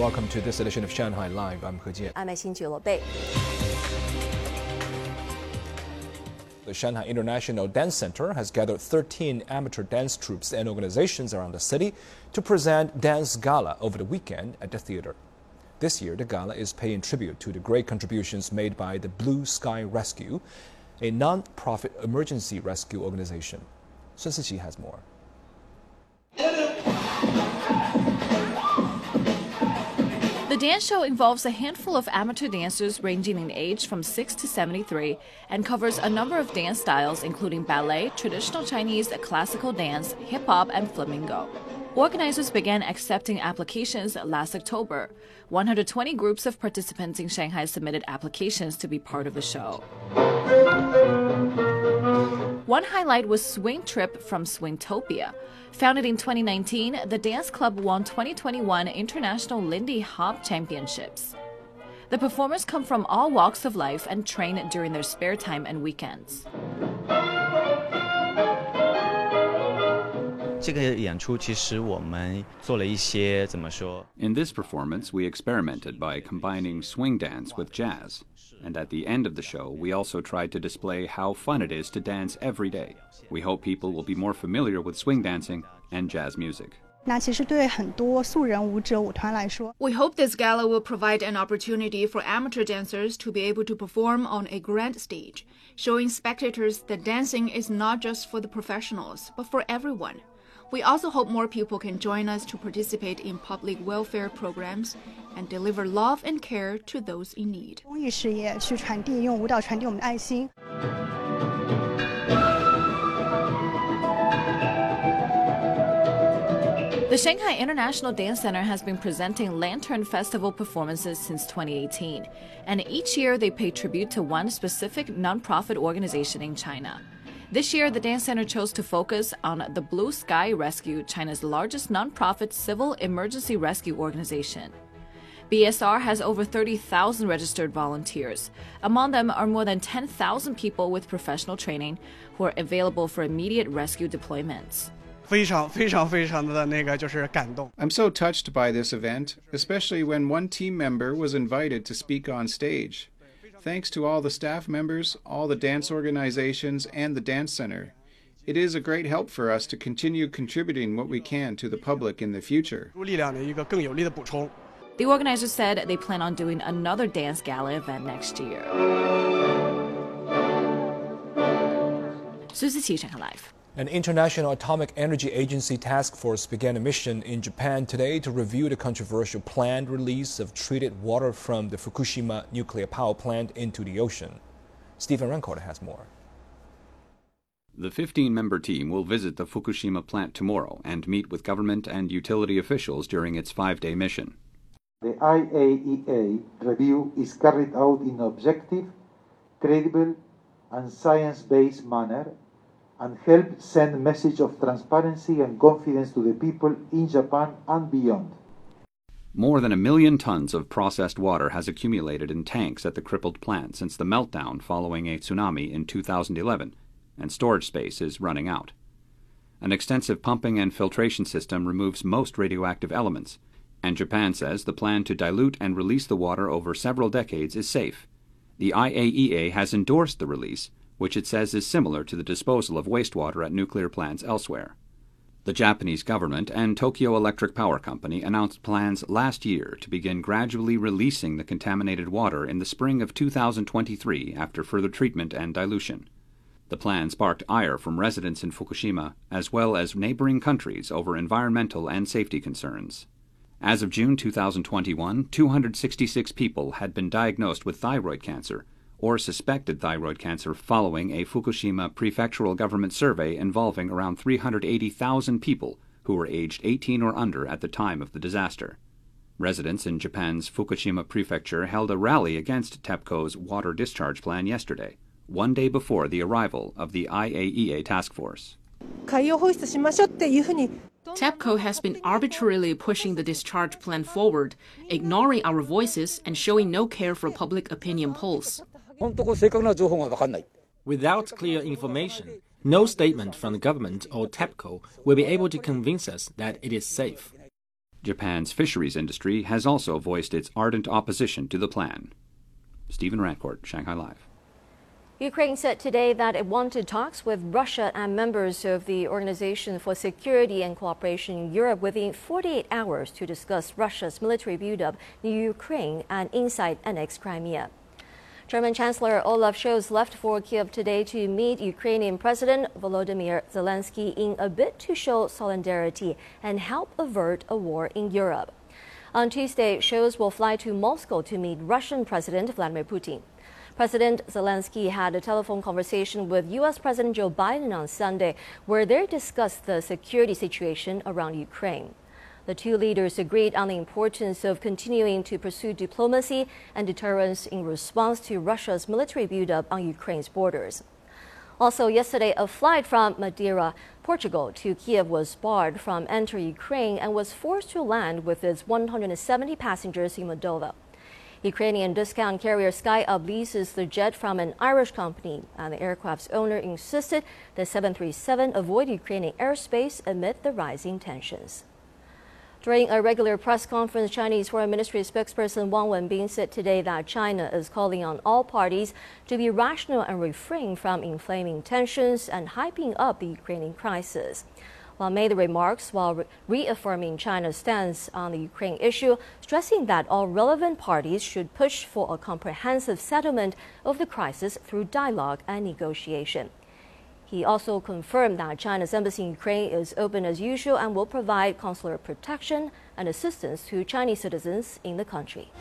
welcome to this edition of Shanghai Live. I'm He Jian. I'm Xin Bei. The Shanghai International Dance Center has gathered 13 amateur dance troupes and organizations around the city to present Dance Gala over the weekend at the theater. This year, the gala is paying tribute to the great contributions made by the Blue Sky Rescue, a non-profit emergency rescue organization. Sun Siqi has more. The dance show involves a handful of amateur dancers ranging in age from 6 to 73 and covers a number of dance styles including ballet, traditional Chinese, classical dance, hip hop, and flamenco. Organizers began accepting applications last October. 120 groups of participants in Shanghai submitted applications to be part of the show. One highlight was Swing Trip from Swingtopia. Founded in 2019, the dance club won 2021 International Lindy Hop Championships. The performers come from all walks of life and train during their spare time and weekends. In this performance, we experimented by combining swing dance with jazz. And at the end of the show, we also tried to display how fun it is to dance every day. We hope people will be more familiar with swing dancing and jazz music. We hope this gala will provide an opportunity for amateur dancers to be able to perform on a grand stage, showing spectators that dancing is not just for the professionals, but for everyone. We also hope more people can join us to participate in public welfare programs and deliver love and care to those in need. The Shanghai International Dance Center has been presenting Lantern Festival performances since 2018, and each year they pay tribute to one specific nonprofit organization in China. This year, the Dance Center chose to focus on the Blue Sky Rescue, China's largest nonprofit civil emergency rescue organization. BSR has over 30,000 registered volunteers. Among them are more than 10,000 people with professional training who are available for immediate rescue deployments. I'm so touched by this event, especially when one team member was invited to speak on stage. Thanks to all the staff members, all the dance organizations, and the Dance Center. It is a great help for us to continue contributing what we can to the public in the future. The organizers said they plan on doing another dance gala event next year. Sun Siqi, Shanghai Live. An International Atomic Energy Agency task force began a mission in Japan today to review the controversial planned release of treated water from the Fukushima nuclear power plant into the ocean. Stephen Rancourt has more. The 15 member team will visit the Fukushima plant tomorrow and meet with government and utility officials during its five day mission. The IAEA review is carried out in an objective, credible, and science based manner and help send a message of transparency and confidence to the people in Japan and beyond. More than a million tons of processed water has accumulated in tanks at the crippled plant since the meltdown following a tsunami in 2011, and storage space is running out. An extensive pumping and filtration system removes most radioactive elements, and Japan says the plan to dilute and release the water over several decades is safe. The IAEA has endorsed the release, which it says is similar to the disposal of wastewater at nuclear plants elsewhere. The Japanese government and Tokyo Electric Power Company announced plans last year to begin gradually releasing the contaminated water in the spring of 2023 after further treatment and dilution. The plan sparked ire from residents in Fukushima as well as neighboring countries over environmental and safety concerns. As of June 2021, 266 people had been diagnosed with thyroid cancer, or suspected thyroid cancer following a Fukushima prefectural government survey involving around 380,000 people who were aged 18 or under at the time of the disaster. Residents in Japan's Fukushima prefecture held a rally against TEPCO's water discharge plan yesterday, one day before the arrival of the IAEA task force. TEPCO has been arbitrarily pushing the discharge plan forward, ignoring our voices and showing no care for public opinion polls. Without clear information, no statement from the government or TEPCO will be able to convince us that it is safe. Japan's fisheries industry has also voiced its ardent opposition to the plan. Stephen Rancourt, Shanghai Live. Ukraine said today that it wanted talks with Russia and members of the Organization for Security and Cooperation in Europe within 48 hours to discuss Russia's military buildup in Ukraine and inside annexed Crimea. German Chancellor Olaf Scholz left for Kiev today to meet Ukrainian President Volodymyr Zelensky in a bid to show solidarity and help avert a war in Europe. On Tuesday, Scholz will fly to Moscow to meet Russian President Vladimir Putin. President Zelensky had a telephone conversation with U.S. President Joe Biden on Sunday, where they discussed the security situation around Ukraine. The two leaders agreed on the importance of continuing to pursue diplomacy and deterrence in response to Russia's military buildup on Ukraine's borders. Also, yesterday, a flight from Madeira, Portugal, to Kiev was barred from entering Ukraine and was forced to land with its 170 passengers in Moldova. Ukrainian discount carrier SkyUp leases the jet from an Irish company, and the aircraft's owner insisted the 737 avoid Ukrainian airspace amid the rising tensions. During a regular press conference, Chinese Foreign Ministry spokesperson Wang Wenbin said today that China is calling on all parties to be rational and refrain from inflaming tensions and hyping up the Ukrainian crisis. Wang made the remarks while re reaffirming China's stance on the Ukraine issue, stressing that all relevant parties should push for a comprehensive settlement of the crisis through dialogue and negotiation. He also confirmed that China's embassy in Ukraine is open as usual and will provide consular protection and assistance to Chinese citizens in the country.